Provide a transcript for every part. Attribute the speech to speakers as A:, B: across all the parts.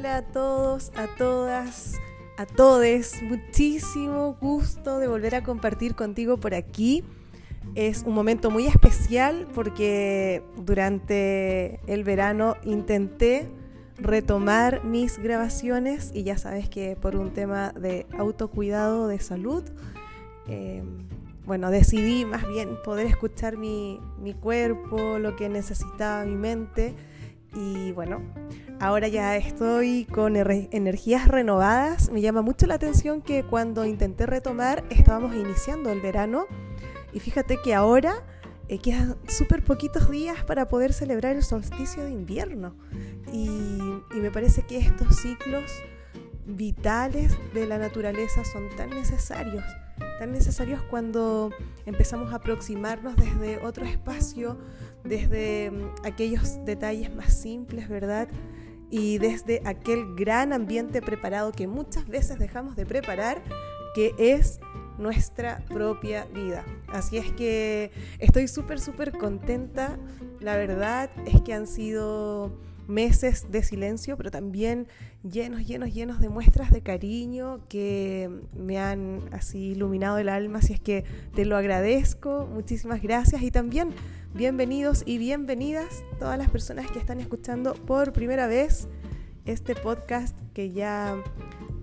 A: hola a todos, a todas, a todes. Muchísimo gusto de volver a compartir contigo por aquí. Es un momento muy especial porque durante el verano intenté retomar mis grabaciones y ya sabes que por un tema de autocuidado de salud, eh, bueno, decidí más bien poder escuchar mi, mi cuerpo, lo que necesitaba mi mente y bueno, ahora ya estoy con energías renovadas. Me llama mucho la atención que cuando intenté retomar estábamos iniciando el verano y fíjate que ahora eh, quedan súper poquitos días para poder celebrar el solsticio de invierno. Y, y me parece que estos ciclos vitales de la naturaleza son tan necesarios tan necesarios cuando empezamos a aproximarnos desde otro espacio, desde mm, aquellos detalles más simples, ¿verdad? Y desde aquel gran ambiente preparado que muchas veces dejamos de preparar, que es nuestra propia vida. Así es que estoy súper, súper contenta. La verdad es que han sido meses de silencio, pero también llenos, llenos, llenos de muestras de cariño que me han así iluminado el alma. Así es que te lo agradezco, muchísimas gracias y también bienvenidos y bienvenidas todas las personas que están escuchando por primera vez este podcast que ya,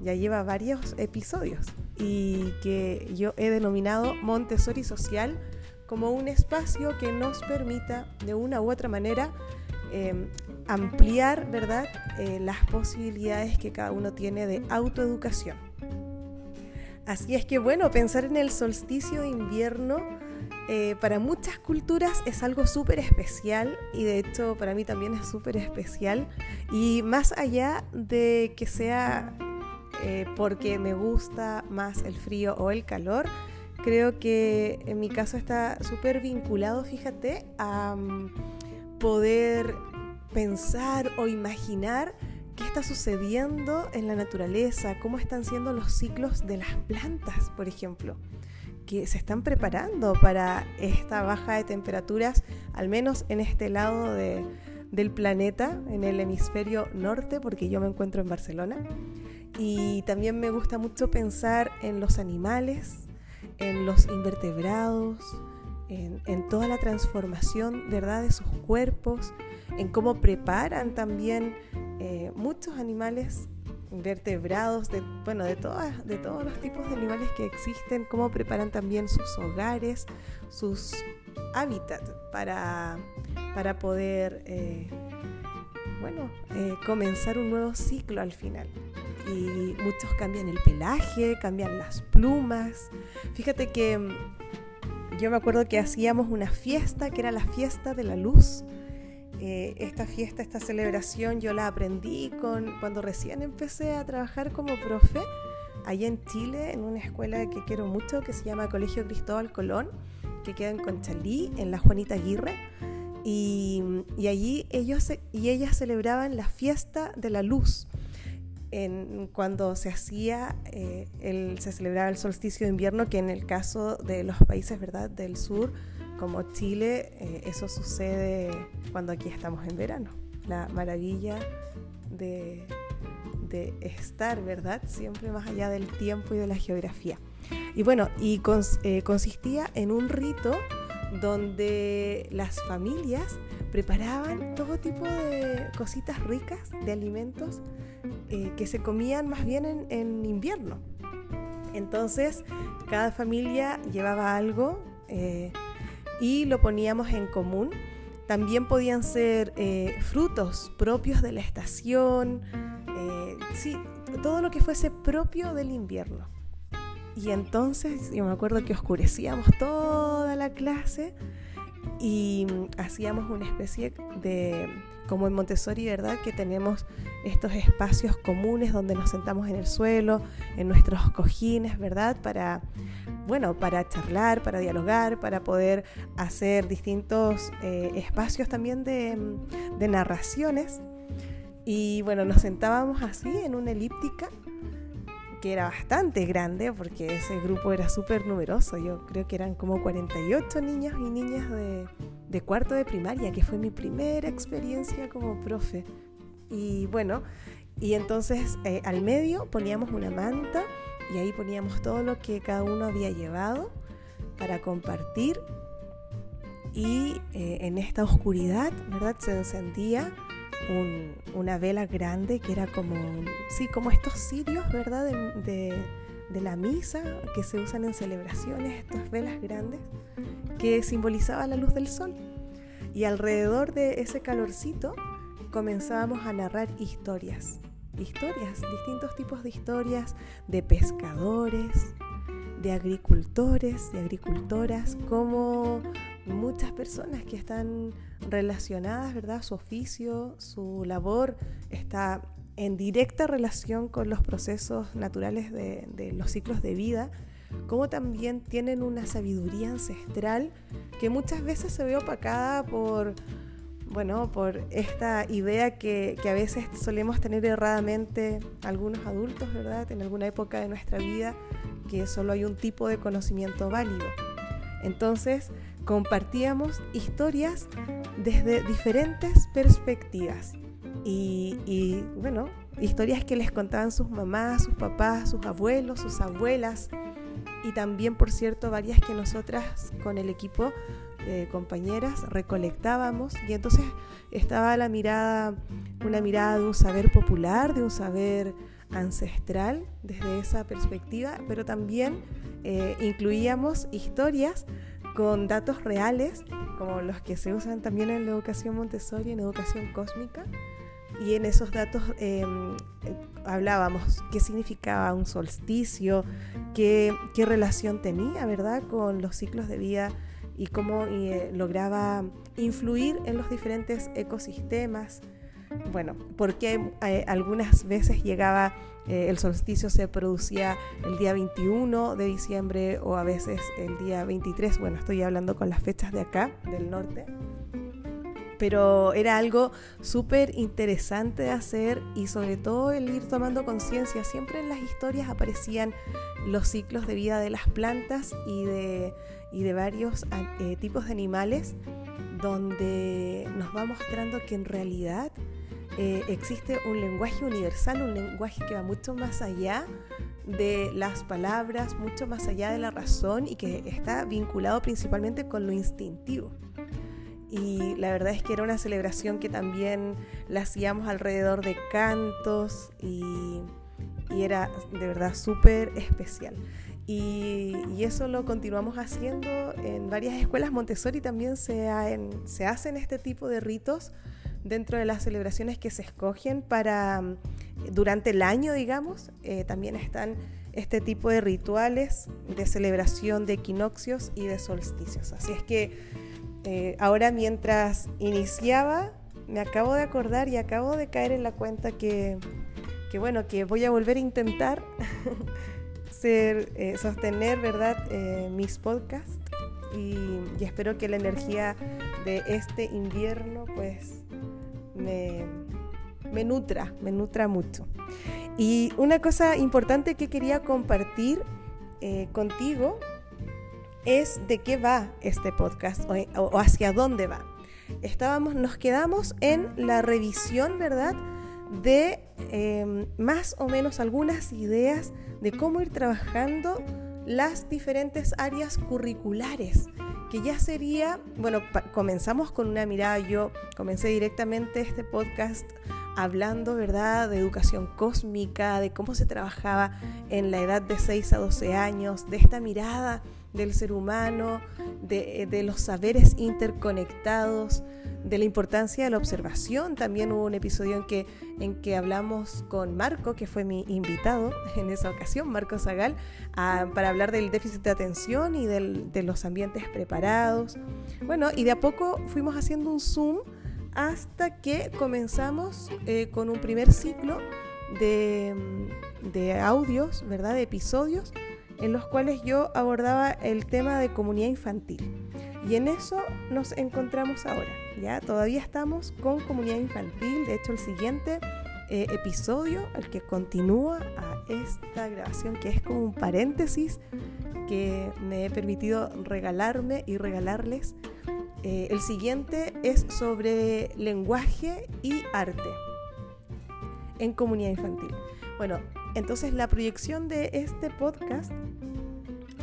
A: ya lleva varios episodios y que yo he denominado Montessori Social como un espacio que nos permita de una u otra manera Em, ampliar, ¿verdad?, eh, las posibilidades que cada uno tiene de autoeducación. Así es que, bueno, pensar en el solsticio de invierno eh, para muchas culturas es algo súper especial y de hecho para mí también es súper especial. Y más allá de que sea eh, porque me gusta más el frío o el calor, creo que en mi caso está súper vinculado, fíjate, a poder pensar o imaginar qué está sucediendo en la naturaleza, cómo están siendo los ciclos de las plantas, por ejemplo, que se están preparando para esta baja de temperaturas, al menos en este lado del planeta, en el hemisferio norte, porque yo me encuentro en Barcelona. Y también me gusta mucho pensar en los animales, en los invertebrados, en, toda la transformación ¿verdad? de sus cuerpos, en cómo preparan también eh, muchos animales vertebrados, de, bueno, de, todas, de todos los tipos de animales que existen, cómo preparan también sus hogares, sus hábitats para, para poder, eh, bueno, eh, comenzar un nuevo ciclo al final. Y muchos cambian el pelaje, cambian las plumas. Fíjate que yo me acuerdo que hacíamos una fiesta que era la fiesta de la luz. Eh, esta fiesta, esta celebración, yo la aprendí con, cuando recién empecé a trabajar como profe allá en Chile, en una escuela que quiero mucho, que se llama Colegio Cristóbal Colón, que queda en Conchalí, en la Juanita Aguirre. Y, y allí ellos y ellas celebraban la fiesta de la luz cuando se hacía, eh, el, se celebraba el solsticio de invierno, que en el caso de los países ¿verdad? del sur, como Chile, eh, eso sucede cuando aquí estamos en verano. La maravilla de, de, estar, ¿verdad? Siempre más allá del tiempo y de la geografía. Y bueno, y eh, consistía en un rito donde las familias preparaban todo tipo de cositas ricas, de alimentos eh, que se comían más bien en, invierno. Entonces, cada familia llevaba algo eh, y lo poníamos en común. También podían ser eh, frutos propios de la estación, sí, todo lo que fuese propio del invierno. Y entonces yo me acuerdo que oscurecíamos toda la clase y hacíamos una especie de, como en Montessori, ¿verdad? Que tenemos estos espacios comunes donde nos sentamos en el suelo, en nuestros cojines, ¿verdad? Para, bueno, para charlar, para dialogar, para poder hacer distintos eh, espacios también de, de narraciones. Y bueno, nos sentábamos así en una elíptica que era bastante grande porque ese grupo era súper numeroso. Yo creo que eran como 48 niños y niñas de, de, cuarto de primaria, que fue mi primera experiencia como profe. Y bueno, Y entonces eh, al medio poníamos una manta y ahí poníamos todo lo que cada uno había llevado para compartir. Y eh, en esta oscuridad, ¿verdad? Se encendía una vela grande que era como, sí, como estos cirios, ¿verdad? De, de, la misa que se usan en celebraciones, estas velas grandes, que simbolizaban la luz del sol. Y alrededor de ese calorcito comenzábamos a narrar historias, historias, distintos tipos de historias de pescadores, de agricultores, de agricultoras, como muchas personas que están relacionadas, ¿verdad? Su oficio, su labor está en directa relación con los procesos naturales de, los ciclos de vida, como también tienen una sabiduría ancestral que muchas veces se ve opacada por bueno, por esta idea que, a veces solemos tener erradamente algunos adultos, ¿verdad? En alguna época de nuestra vida, que solo hay un tipo de conocimiento válido. Entonces, compartíamos historias desde diferentes perspectivas. Y, bueno, historias que les contaban sus mamás, sus papás, sus abuelos, sus abuelas. Y también, por cierto, varias que nosotras con el equipo compañeras recolectábamos y entonces estaba la mirada, una mirada de un saber popular, de un saber ancestral desde esa perspectiva, pero también eh, incluíamos historias con datos reales, como los que se usan también en la educación Montessori, en educación cósmica, y en esos datos em, hablábamos qué significaba un solsticio, qué, qué relación tenía, ¿verdad?, con los ciclos de vida y cómo eh, lograba influir en los diferentes ecosistemas. Bueno, porque eh, algunas veces llegaba eh, el solsticio se producía el día 21 de diciembre o a veces el día 23, bueno, estoy hablando con las fechas de acá, del norte, pero era algo súper interesante de hacer y sobre todo el ir tomando conciencia. Siempre en las historias aparecían los ciclos de vida de las plantas y de y de varios eh, tipos de animales donde nos va mostrando que en realidad eh, existe un lenguaje universal, un lenguaje que va mucho más allá de las palabras, mucho más allá de la razón y que está vinculado principalmente con lo instintivo. Y la verdad es que era una celebración que también la hacíamos alrededor de cantos y, y era de verdad súper especial. Y, eso lo continuamos haciendo en varias escuelas Montessori también se, se hacen este tipo de ritos dentro de las celebraciones que se escogen para durante el año, digamos. Eh, también están este tipo de rituales de celebración de equinoccios y de solsticios. Así es que eh, ahora mientras iniciaba, me acabo de acordar y acabo de caer en la cuenta que, que bueno, que voy a volver a intentar ser, eh, sostener ¿verdad? Mis podcasts y, espero que la energía de este invierno pues me, nutra, me nutra mucho. Y una cosa importante que quería compartir eh, contigo es de qué va este podcast o, hacia dónde va. Estábamos, nos quedamos en la revisión, ¿verdad? De em, más o menos algunas ideas de cómo ir trabajando las diferentes áreas curriculares, que ya sería, bueno, comenzamos con una mirada, yo comencé directamente este podcast hablando, ¿verdad?, de educación cósmica, de cómo se trabajaba en la edad de 6 a 12 años, de esta mirada del ser humano, de, de los saberes interconectados, de la importancia de la observación. También hubo un episodio en que, en que hablamos con Marco, que fue mi invitado en esa ocasión, Marco Zagal, para hablar del déficit de atención y de los ambientes preparados. Bueno, y de a poco fuimos haciendo un zoom hasta que comenzamos eh, con un primer ciclo de, de audios, ¿verdad? De episodios en los cuales yo abordaba el tema de comunidad infantil. Y en eso nos encontramos ahora. Ya todavía estamos con comunidad infantil. De hecho, el siguiente eh, episodio, el que continúa a esta grabación, que es como un paréntesis que me he permitido regalarme y regalarles. Eh, el siguiente es sobre lenguaje y arte. en comunidad infantil. Bueno, entonces la proyección de este podcast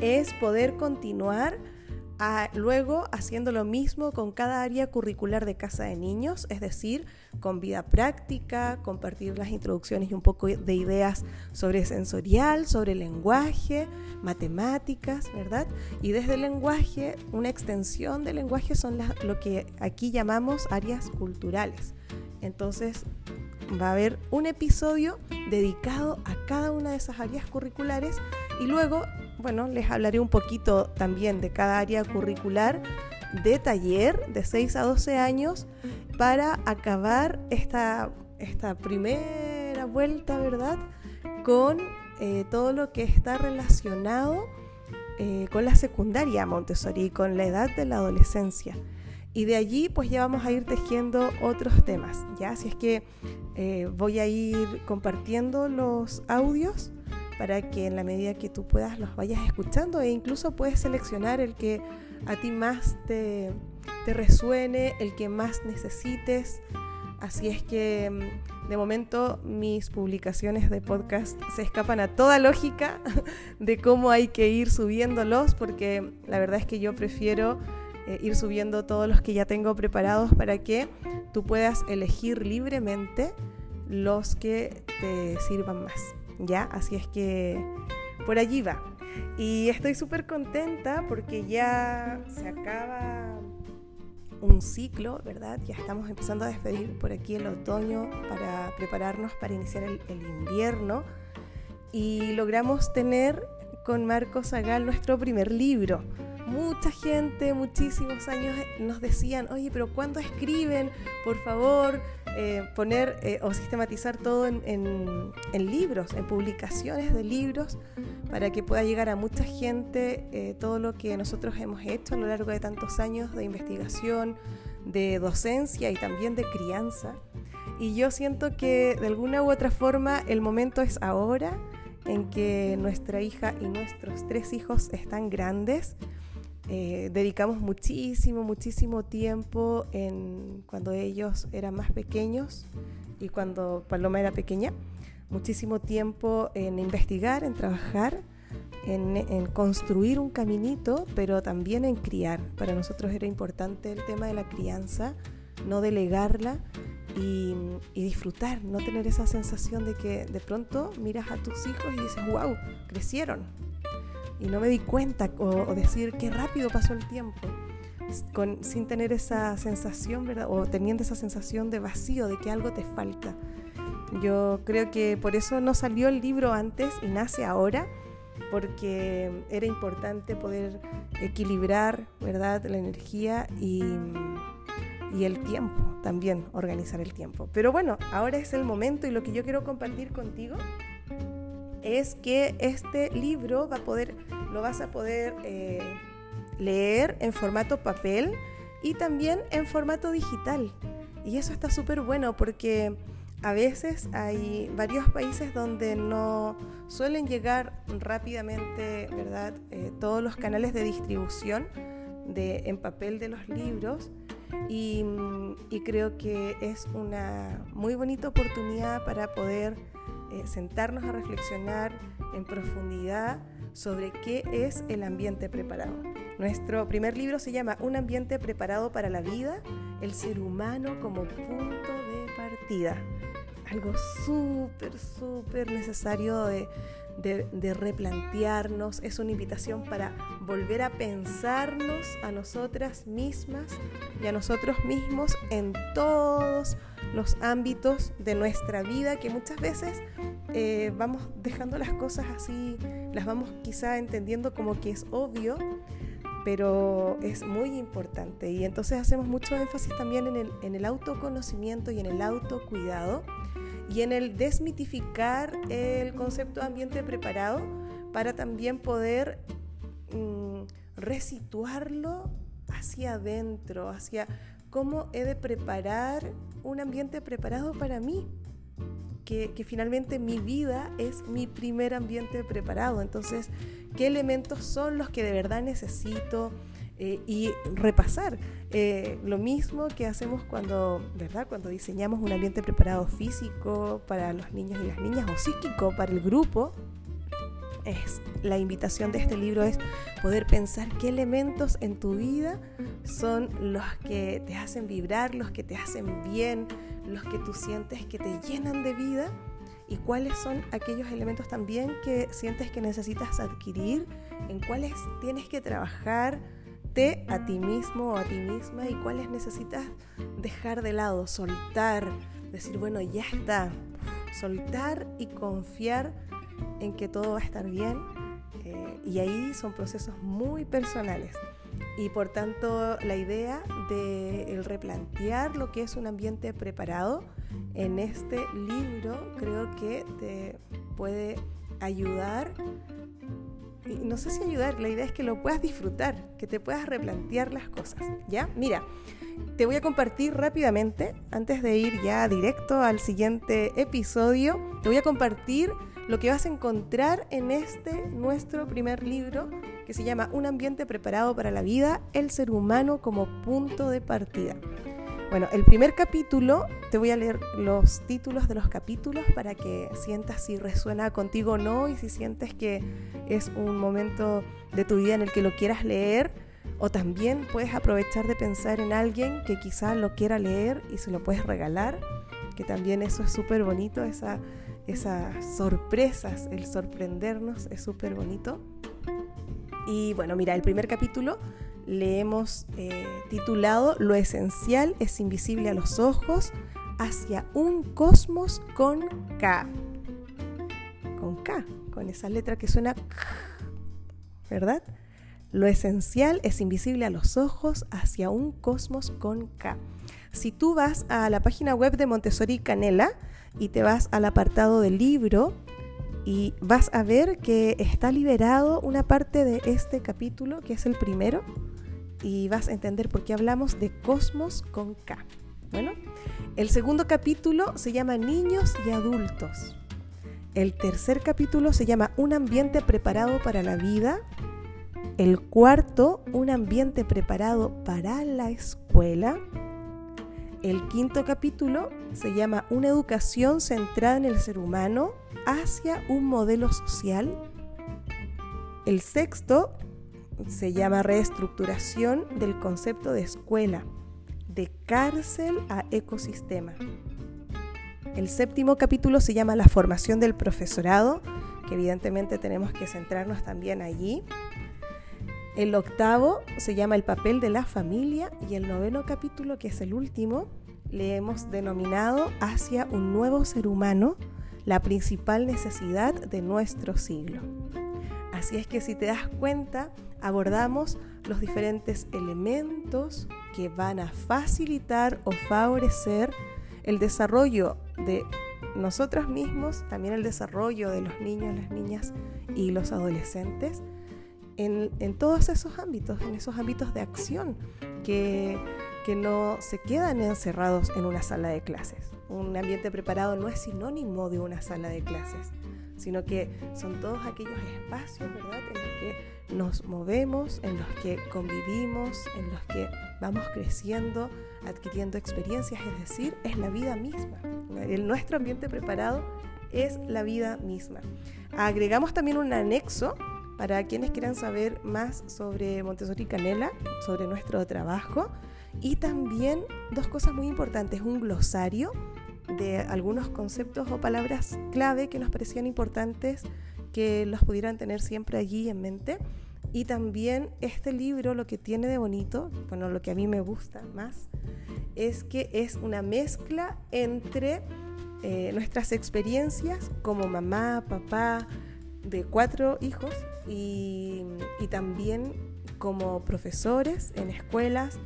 A: es poder continuar luego haciendo lo mismo con cada área curricular de casa de niños, es decir, con vida práctica, compartir las introducciones y un poco de ideas sobre sensorial, sobre lenguaje, matemáticas, ¿verdad? Y desde el lenguaje, una extensión del lenguaje son lo que aquí llamamos áreas culturales. Entonces, va a haber un episodio dedicado a cada una de esas áreas curriculares y luego bueno, les hablaré un poquito también de cada área curricular de taller de 6 a 12 años para acabar esta, esta primera vuelta, ¿verdad? Con eh, todo lo que está relacionado eh, con la secundaria Montessori, con la edad de la adolescencia. Y de allí pues ya vamos a ir tejiendo otros temas, ¿ya? Así es que eh, voy a ir compartiendo los audios para que en la medida que tú puedas los vayas escuchando e incluso puedes seleccionar el que a ti más te, resuene, el que más necesites. Así es que mm, de momento mis publicaciones de podcast se escapan a toda lógica de cómo hay que ir subiéndolos, porque la verdad es que yo prefiero eh, ir subiendo todos los que ya tengo preparados para que tú puedas elegir libremente los que te sirvan más. ¿Ya? Así es que por allí va. Y estoy súper contenta porque ya se acaba un ciclo, ¿verdad? Ya estamos empezando a despedir por aquí el otoño para prepararnos para iniciar el, invierno. Y logramos tener con Marcos Zagal nuestro primer libro mucha gente, muchísimos años nos decían, oye, pero ¿cuándo escriben? Por favor, eh, poner eh, o sistematizar todo en, libros, en publicaciones de libros, para que pueda llegar a mucha gente eh, todo lo que nosotros hemos hecho a lo largo de tantos años de investigación, de docencia y también de crianza. Y yo siento que de alguna u otra forma el momento es ahora en que nuestra hija y nuestros tres hijos están grandes eh, dedicamos muchísimo, muchísimo tiempo en cuando ellos eran más pequeños y cuando Paloma era pequeña, muchísimo tiempo en investigar, en trabajar, en, construir un caminito, pero también en criar. Para nosotros era importante el tema de la crianza, no delegarla y, y, disfrutar, no tener esa sensación de que de pronto miras a tus hijos y dices, wow, crecieron, y no me di cuenta o, decir qué rápido pasó el tiempo. Con, sin tener esa sensación, ¿verdad? O teniendo esa sensación de vacío, de que algo te falta. Yo creo que por eso no salió el libro antes y nace ahora, porque era importante poder equilibrar, ¿verdad? La energía y, y el tiempo, también organizar el tiempo. Pero bueno, ahora es el momento y lo que yo quiero compartir contigo es que este libro va a poder, lo vas a poder eh, leer en formato papel y también en formato digital. Y eso está súper bueno porque a veces hay varios países donde no suelen llegar rápidamente, ¿verdad? Eh, todos los canales de distribución de, en papel de los libros. Y, y creo que es una muy bonita oportunidad para poder eh, sentarnos a reflexionar en profundidad sobre qué es el ambiente preparado. Nuestro primer libro se llama Un ambiente preparado para la vida, el ser humano como punto de partida. Algo súper, súper necesario de, de, replantearnos, es una invitación para volver a pensarnos a nosotras mismas y a nosotros mismos en todos los ámbitos de nuestra vida que muchas veces eh, vamos dejando las cosas así, las vamos quizá entendiendo como que es obvio, pero es muy importante. Y entonces hacemos mucho énfasis también en el, en el autoconocimiento y en el autocuidado y en el desmitificar el concepto de ambiente preparado para también poder mm, resituarlo hacia adentro, hacia cómo he de preparar un ambiente preparado para mí. Que, que, finalmente mi vida es mi primer ambiente preparado. Entonces, ¿qué elementos son los que de verdad necesito? Eh, y repasar. Eh, lo mismo que hacemos cuando, ¿verdad? Cuando diseñamos un ambiente preparado físico para los niños y las niñas o psíquico para el grupo. Es, la invitación de este libro es poder pensar qué elementos en tu vida son los que te hacen vibrar, los que te hacen bien, los que tú sientes que te llenan de vida y cuáles son aquellos elementos también que sientes que necesitas adquirir, en cuáles tienes que trabajar a ti mismo o a ti misma y cuáles necesitas dejar de lado, soltar, decir, bueno, ya está, soltar y confiar en que todo va a estar bien. Eh, y ahí son procesos muy personales. Y por tanto, la idea de el replantear lo que es un ambiente preparado en este libro creo que te puede ayudar no sé si ayudar, la idea es que lo puedas disfrutar, que te puedas replantear las cosas, ¿ya? Mira, te voy a compartir rápidamente, antes de ir ya directo al siguiente episodio, te voy a compartir lo que vas a encontrar en este nuestro primer libro que se llama Un ambiente preparado para la vida, el ser humano como punto de partida. Bueno, el primer capítulo, te voy a leer los títulos de los capítulos para que sientas si resuena contigo o no y si sientes que es un momento de tu vida en el que lo quieras leer o también puedes aprovechar de pensar en alguien que quizá lo quiera leer y se lo puedes regalar, que también eso es súper bonito, esa, esas sorpresas, el sorprendernos es súper bonito. Y bueno, mira, el primer capítulo le hemos eh, titulado Lo esencial es invisible a los ojos hacia un cosmos con K. Con K, con esa letra que suena ¿verdad? Lo esencial es invisible a los ojos hacia un cosmos con K. Si tú vas a la página web de Montessori Canela y te vas al apartado del libro y vas a ver que está liberado una parte de este capítulo, que es el primero, y vas a entender por qué hablamos de cosmos con K. Bueno, el segundo capítulo se llama Niños y Adultos. El tercer capítulo se llama Un ambiente preparado para la vida. El cuarto, Un ambiente preparado para la escuela. El quinto capítulo se llama Una educación centrada en el ser humano hacia un modelo social. El sexto se llama reestructuración del concepto de escuela, de cárcel a ecosistema. El séptimo capítulo se llama la formación del profesorado, que evidentemente tenemos que centrarnos también allí. El octavo se llama el papel de la familia y el noveno capítulo, que es el último, le hemos denominado hacia un nuevo ser humano, la principal necesidad de nuestro siglo. Así es que si te das cuenta, abordamos los diferentes elementos que van a facilitar o favorecer el desarrollo de nosotros mismos, también el desarrollo de los niños, las niñas y los adolescentes en, todos esos ámbitos, en esos ámbitos de acción que, que no se quedan encerrados en una sala de clases. Un ambiente preparado no es sinónimo de una sala de clases, sino que son todos aquellos espacios, ¿verdad?, en los que nos movemos, en los que convivimos, en los que vamos creciendo, adquiriendo experiencias, es decir, es la vida misma. El, nuestro ambiente preparado es la vida misma. Agregamos también un anexo para quienes quieran saber más sobre Montessori Canela, sobre nuestro trabajo, y también dos cosas muy importantes, un glosario de algunos conceptos o palabras clave que nos parecían importantes que los pudieran tener siempre allí en mente. Y también este libro lo que tiene de bonito, bueno, lo que a mí me gusta más, es que es una mezcla entre eh, nuestras experiencias como mamá, papá, de cuatro hijos y, y también como profesores en escuelas,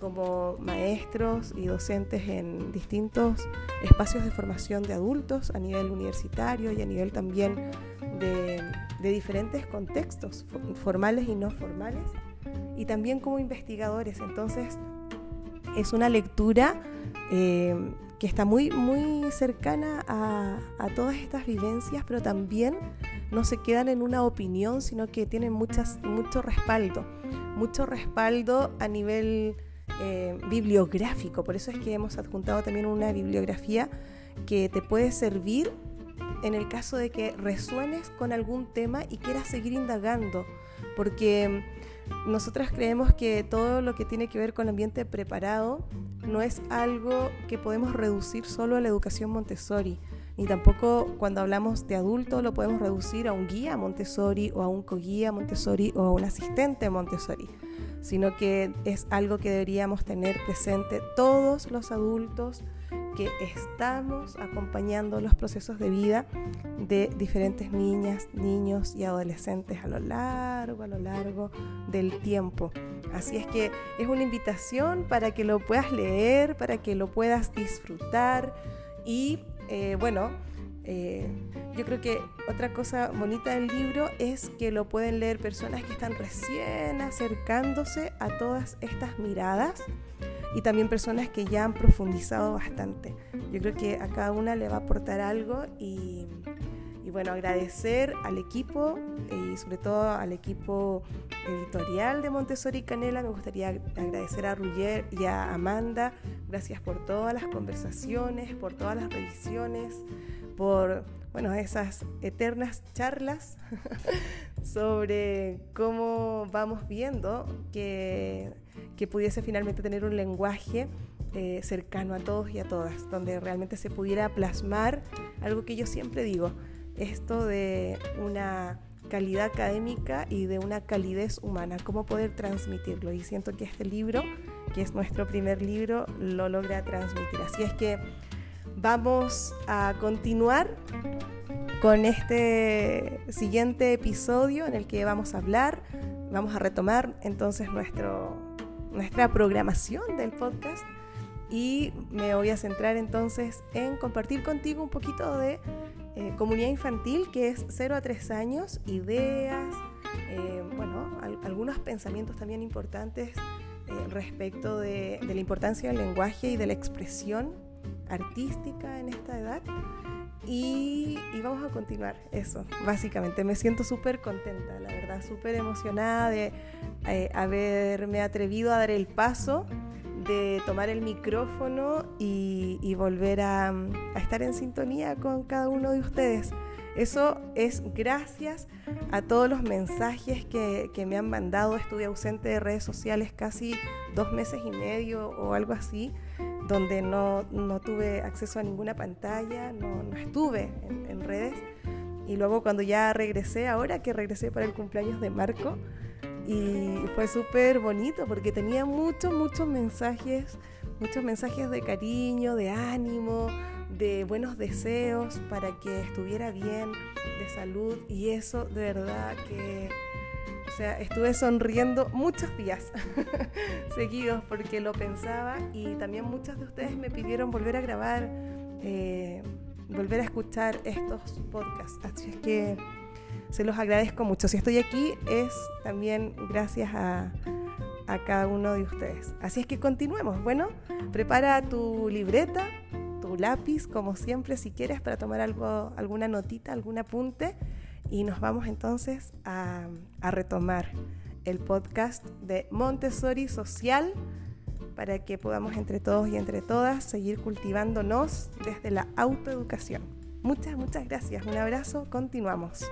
A: como maestros y docentes en distintos espacios de formación de adultos a nivel universitario y a nivel también de, diferentes contextos, formales y no formales, y también como investigadores. Entonces, es una lectura eh, que está muy, muy cercana a, a, todas estas vivencias, pero también no se quedan en una opinión, sino que tienen muchas, mucho respaldo mucho respaldo a nivel eh, bibliográfico. Por eso es que hemos adjuntado también una bibliografía que te puede servir en el caso de que resuenes con algún tema y quieras seguir indagando. Porque nosotras creemos que todo lo que tiene que ver con ambiente preparado no es algo que podemos reducir solo a la educación Montessori, ni tampoco cuando hablamos de adulto lo podemos reducir a un guía Montessori o a un coguía Montessori o a un asistente Montessori, sino que es algo que deberíamos tener presente todos los adultos, que estamos acompañando los procesos de vida de diferentes niñas, niños y adolescentes a lo largo, a lo largo del tiempo. Así es que es una invitación para que lo puedas leer, para que lo puedas disfrutar y eh, bueno, eh, yo creo que otra cosa bonita del libro es que lo pueden leer personas que están recién acercándose a todas estas miradas y también personas que ya han profundizado bastante. Yo creo que a cada una le va a aportar algo y, bueno, agradecer al equipo y sobre todo al equipo editorial de Montessori Canela. Me gustaría agradecer a Ruyer y a Amanda. Gracias por todas las conversaciones, por todas las revisiones, por bueno, esas eternas charlas sobre cómo vamos viendo que que pudiese finalmente tener un lenguaje eh, cercano a todos y a todas, donde realmente se pudiera plasmar algo que yo siempre digo, esto de una calidad académica y de una calidez humana, cómo poder transmitirlo. Y siento que este libro, que es nuestro primer libro, lo logra transmitir. Así es que vamos a continuar con este siguiente episodio en el que vamos a hablar, vamos a retomar entonces nuestra programación del podcast y me voy a centrar entonces en compartir contigo un poquito de eh, comunidad infantil que es 0 a 3 años, ideas, eh, bueno, algunos pensamientos también importantes eh, respecto de, la importancia del lenguaje y de la expresión artística en esta edad. Y, vamos a continuar eso, básicamente. Me siento súper contenta, la verdad, súper emocionada de eh, haberme atrevido a dar el paso de tomar el micrófono y, volver a, estar en sintonía con cada uno de ustedes. Eso es gracias a todos los mensajes que, me han mandado. Estuve ausente de redes sociales casi dos meses y medio o algo así, donde no, tuve acceso a ninguna pantalla, no, estuve en redes. Y luego cuando ya regresé, ahora que regresé para el cumpleaños de Marco, y fue súper bonito porque tenía muchos, muchos mensajes, muchos mensajes de cariño, de ánimo, de buenos deseos para que estuviera bien, de salud y eso de verdad que, o sea, estuve sonriendo muchos días seguidos porque lo pensaba y también muchos de ustedes me pidieron volver a grabar, eh, volver a escuchar estos podcasts, así es que se los agradezco mucho. Si estoy aquí es también gracias a, cada uno de ustedes. Así es que continuemos. Bueno, prepara tu libreta, tu lápiz, como siempre, si quieres, para tomar algo, alguna notita, algún apunte y nos vamos entonces a, a retomar el podcast de Montessori Social para que podamos entre todos y entre todas seguir cultivándonos desde la autoeducación. Muchas, muchas gracias. Un abrazo. Continuamos.